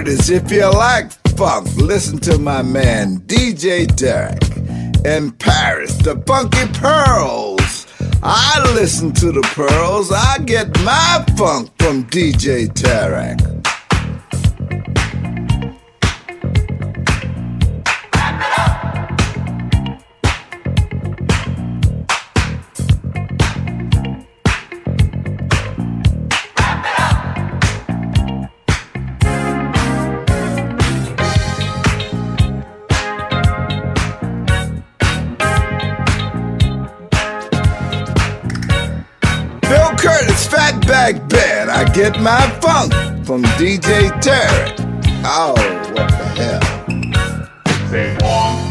Curtis, if you like funk, listen to my man DJ Derek. In Paris, the Funky Pearls. I listen to the Pearls. I get my funk from DJ Bill Curtis, Fatback Band. I get my funk from DJ Derek. Oh, what the hell? One,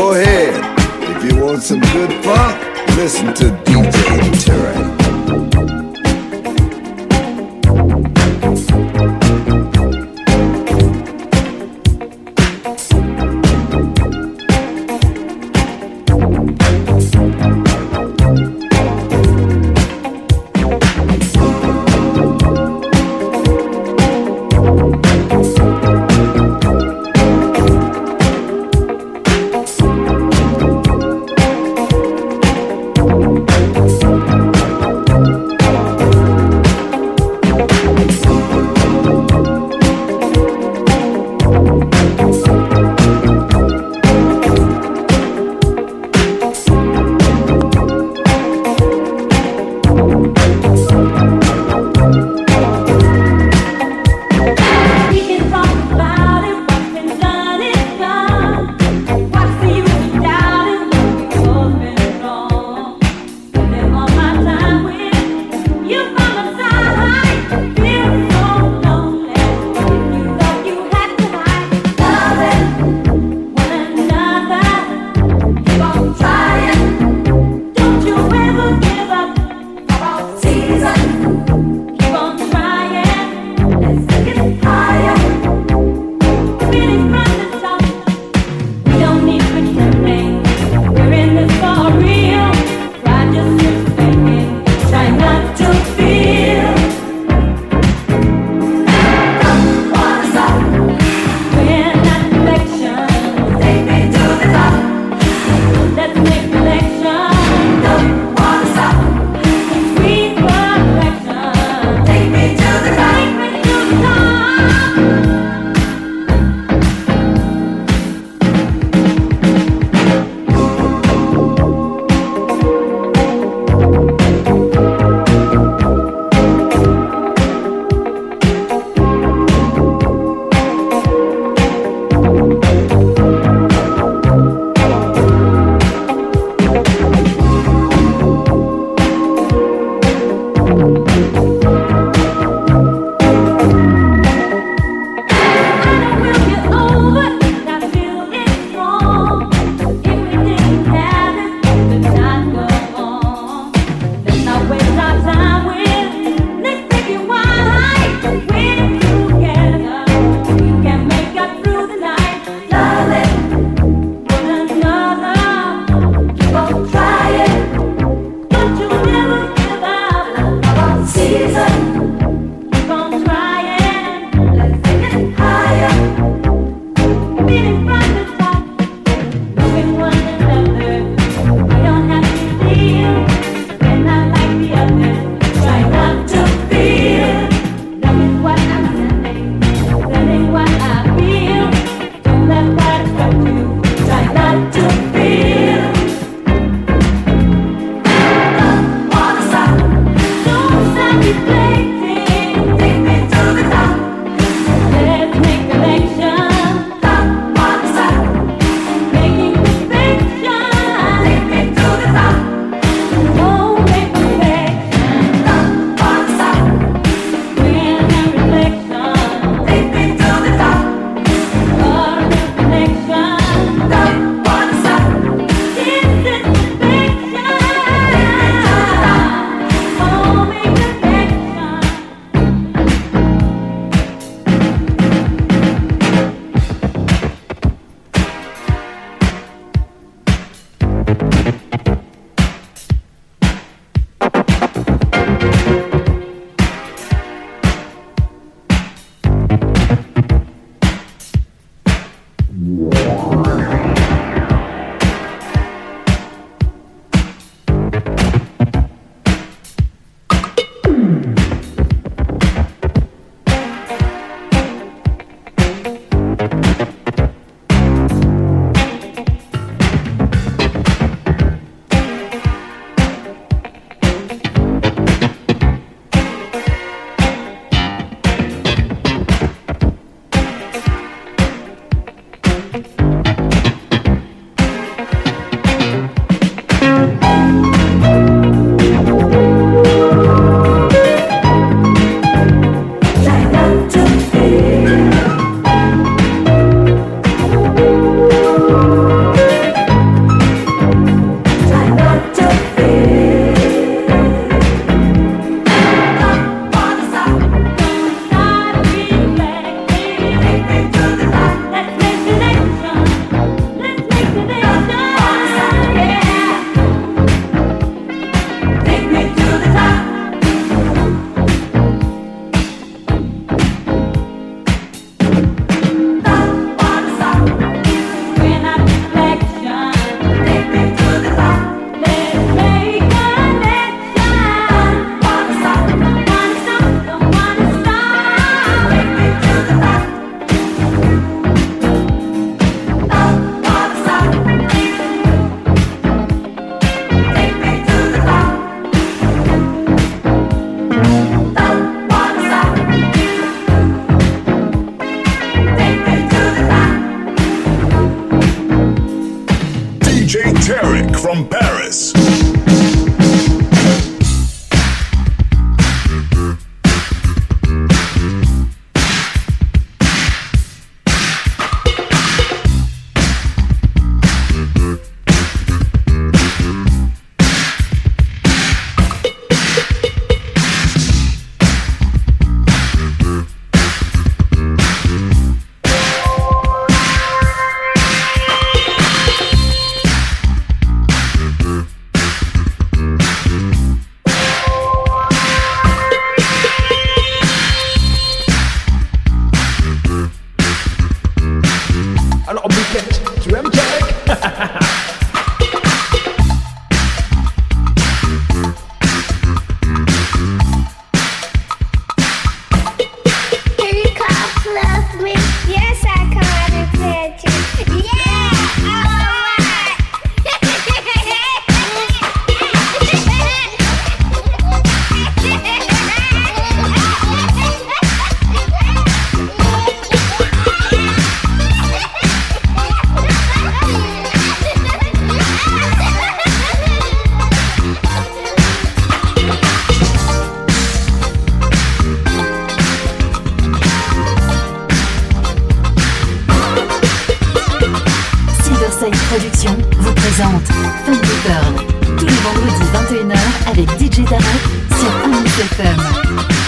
Go ahead. If you want some good funk, listen to DJ Terry. Production vous présente Funk Pearl tous les vendredis 21h avec DJ Tarek sur 1 FM.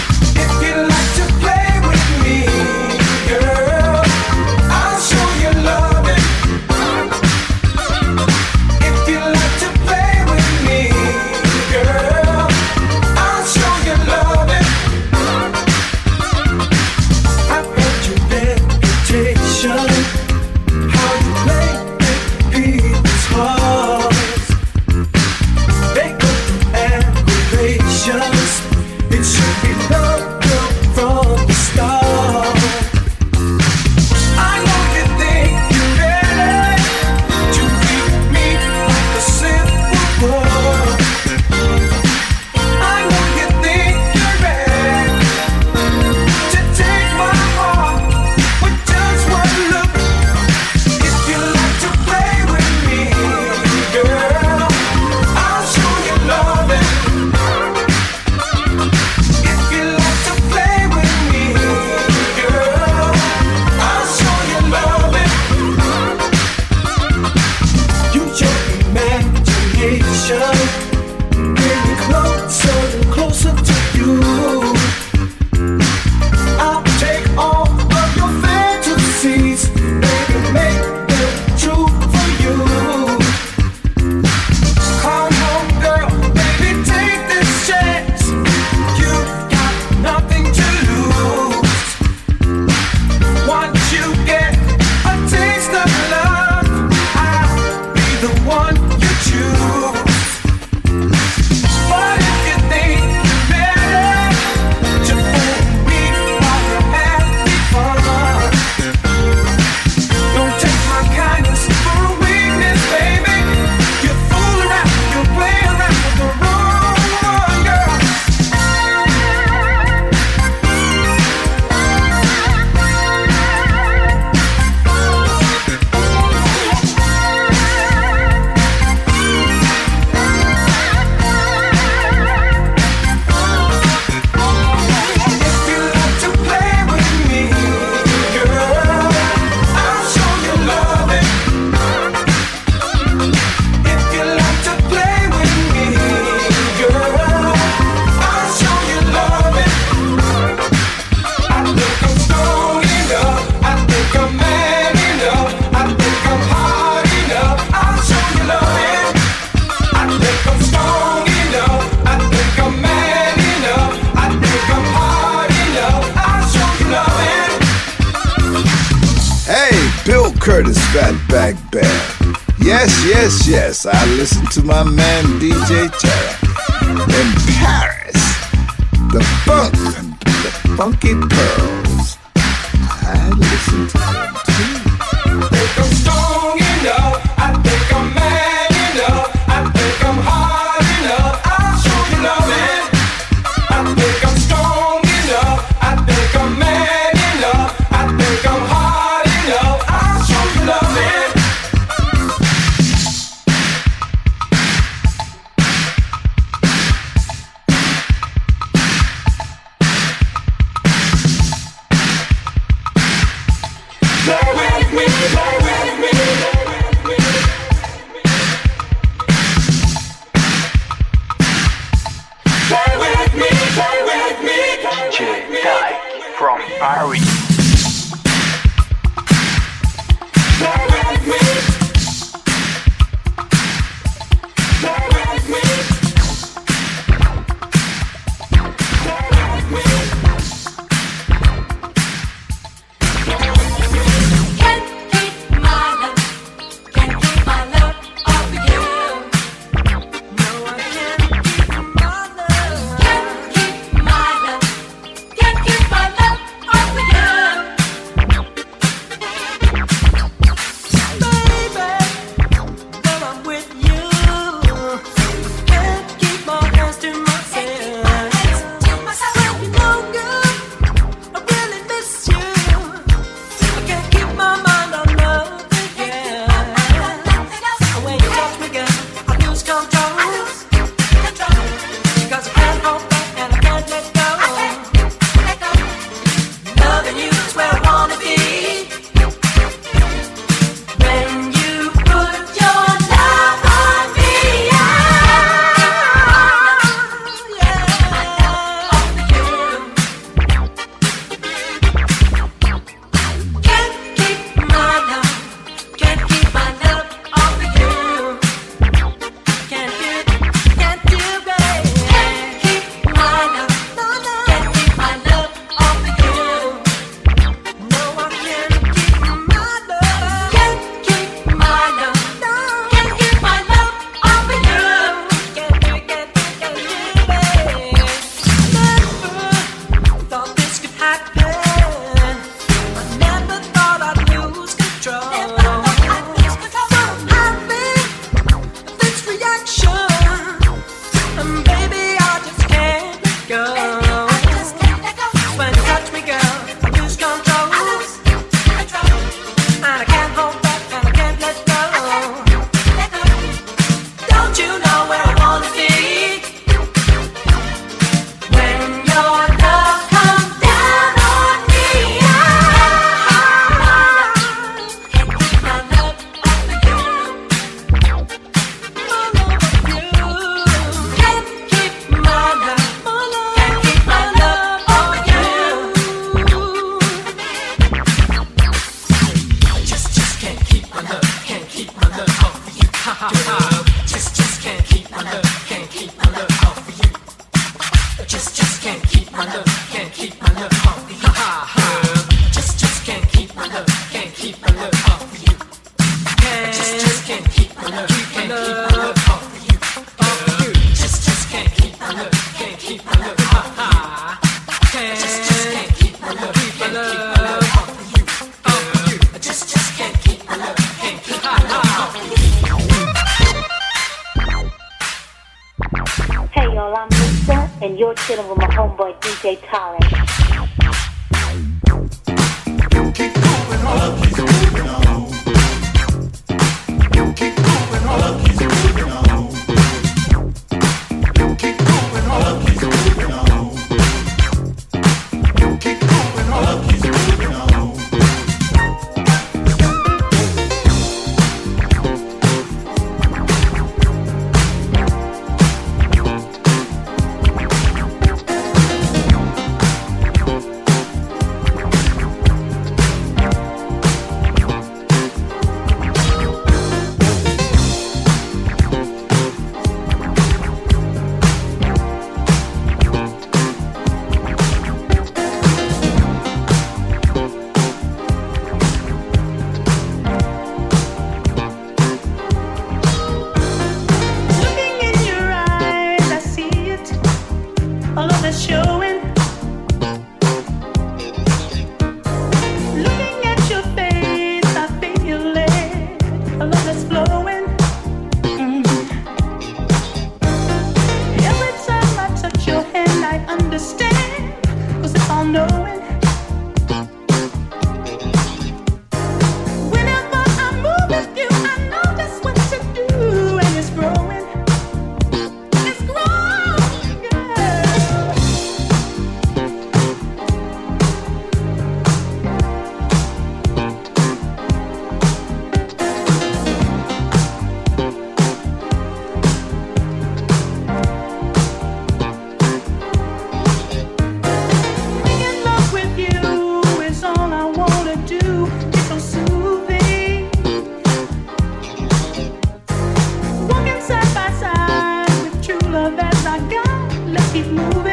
keep moving.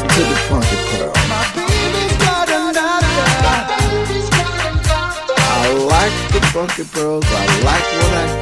to the funky pearl. I like the funky pearls. I like what I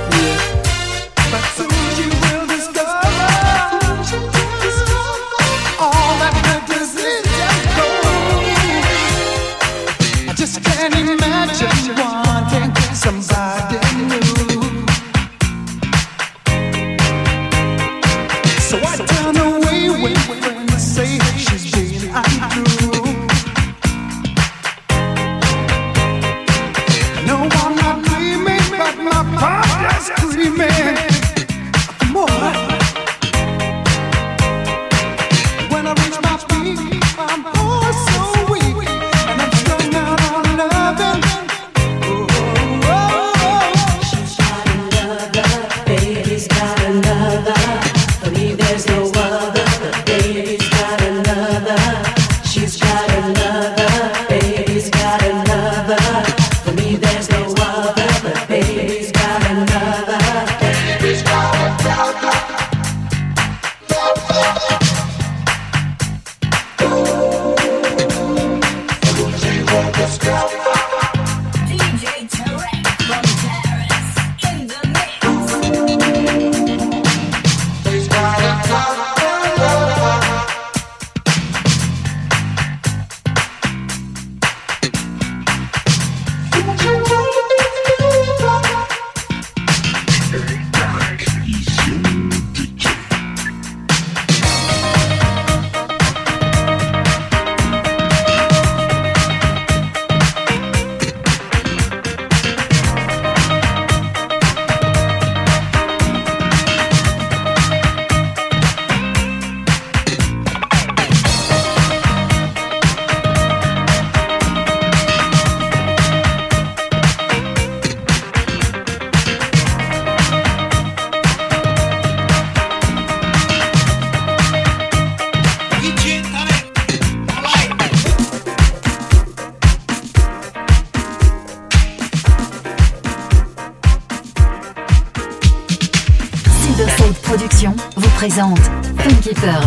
Keeper.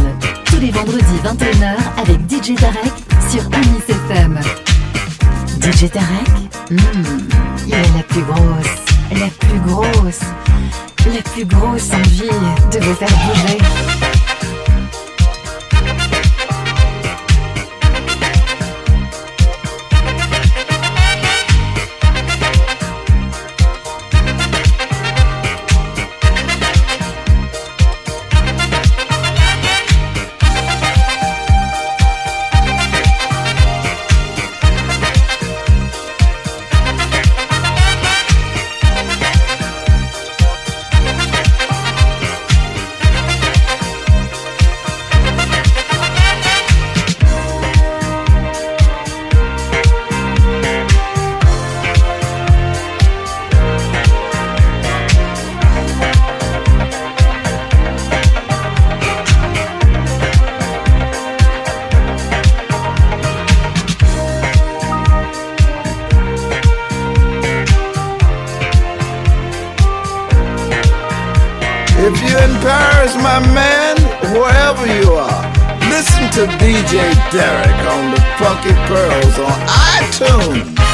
my man, wherever you are. Listen to DJ Derek on the Funky Pearls on iTunes.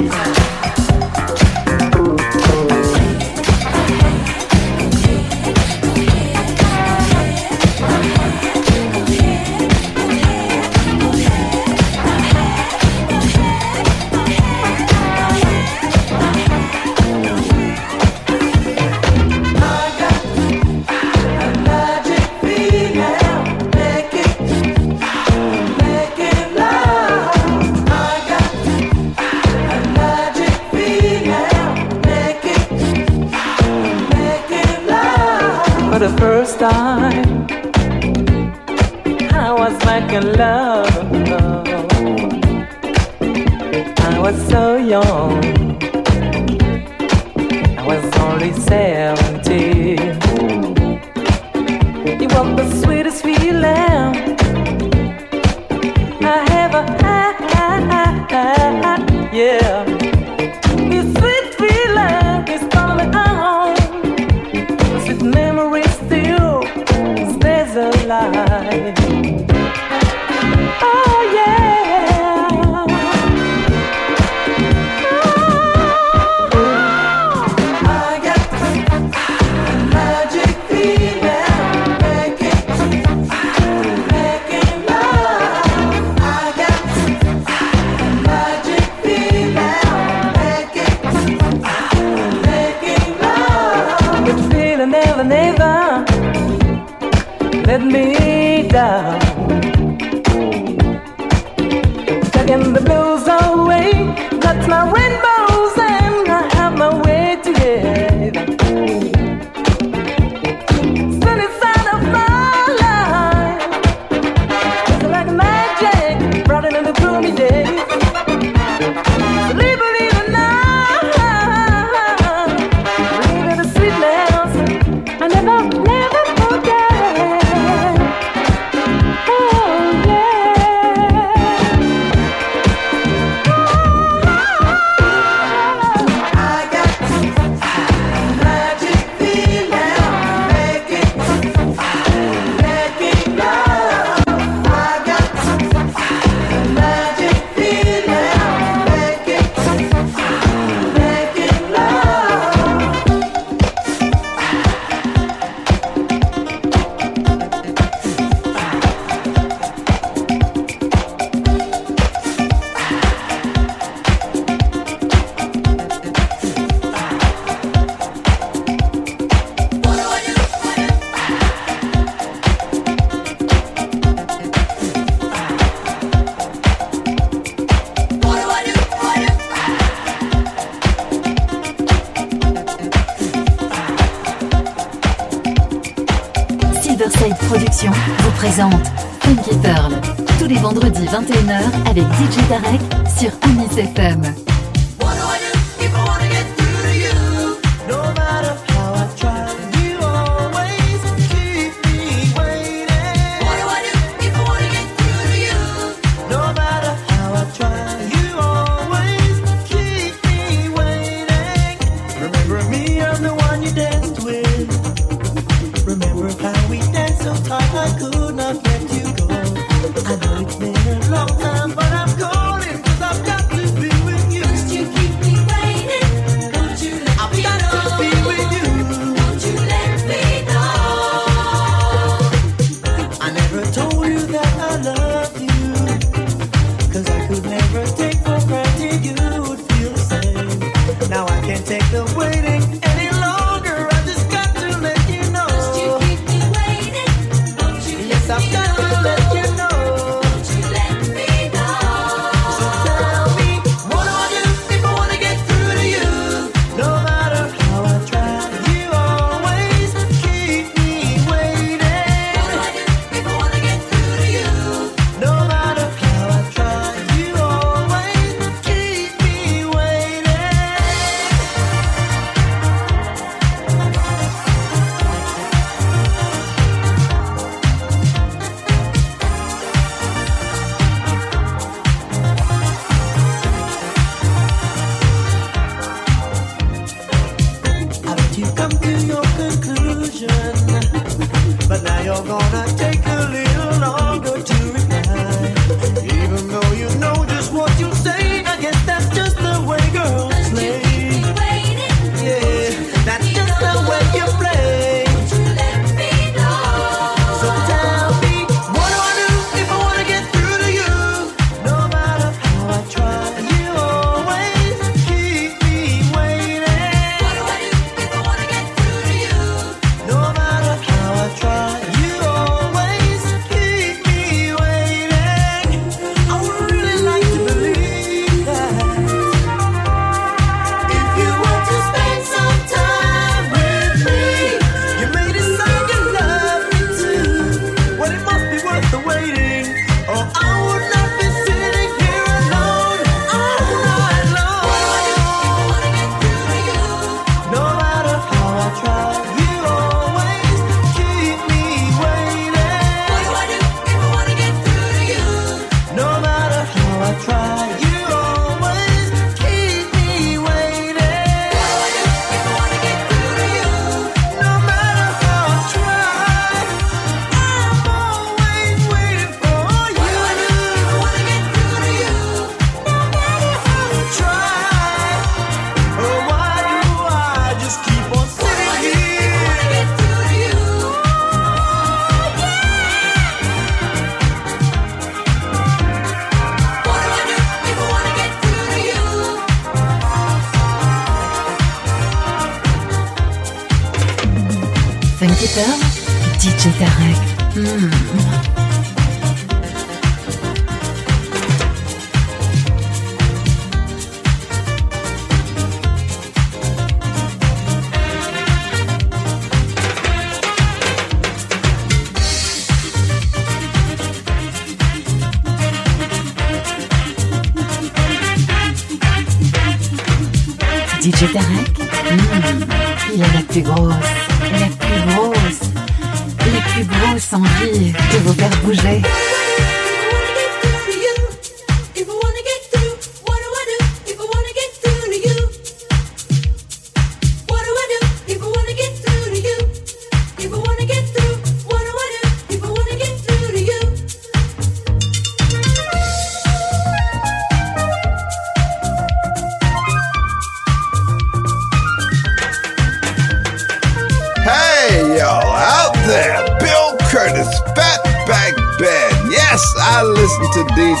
Mind.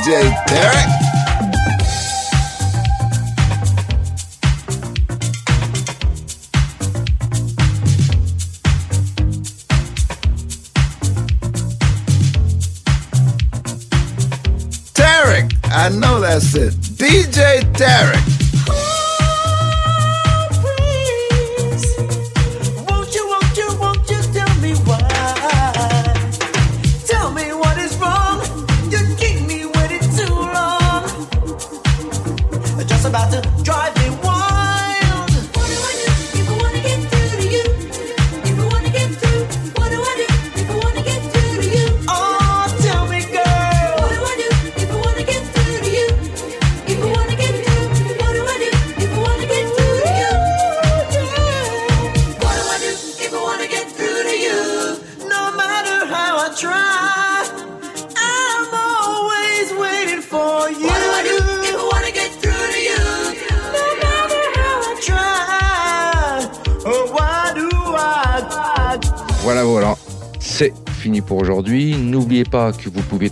DJ. There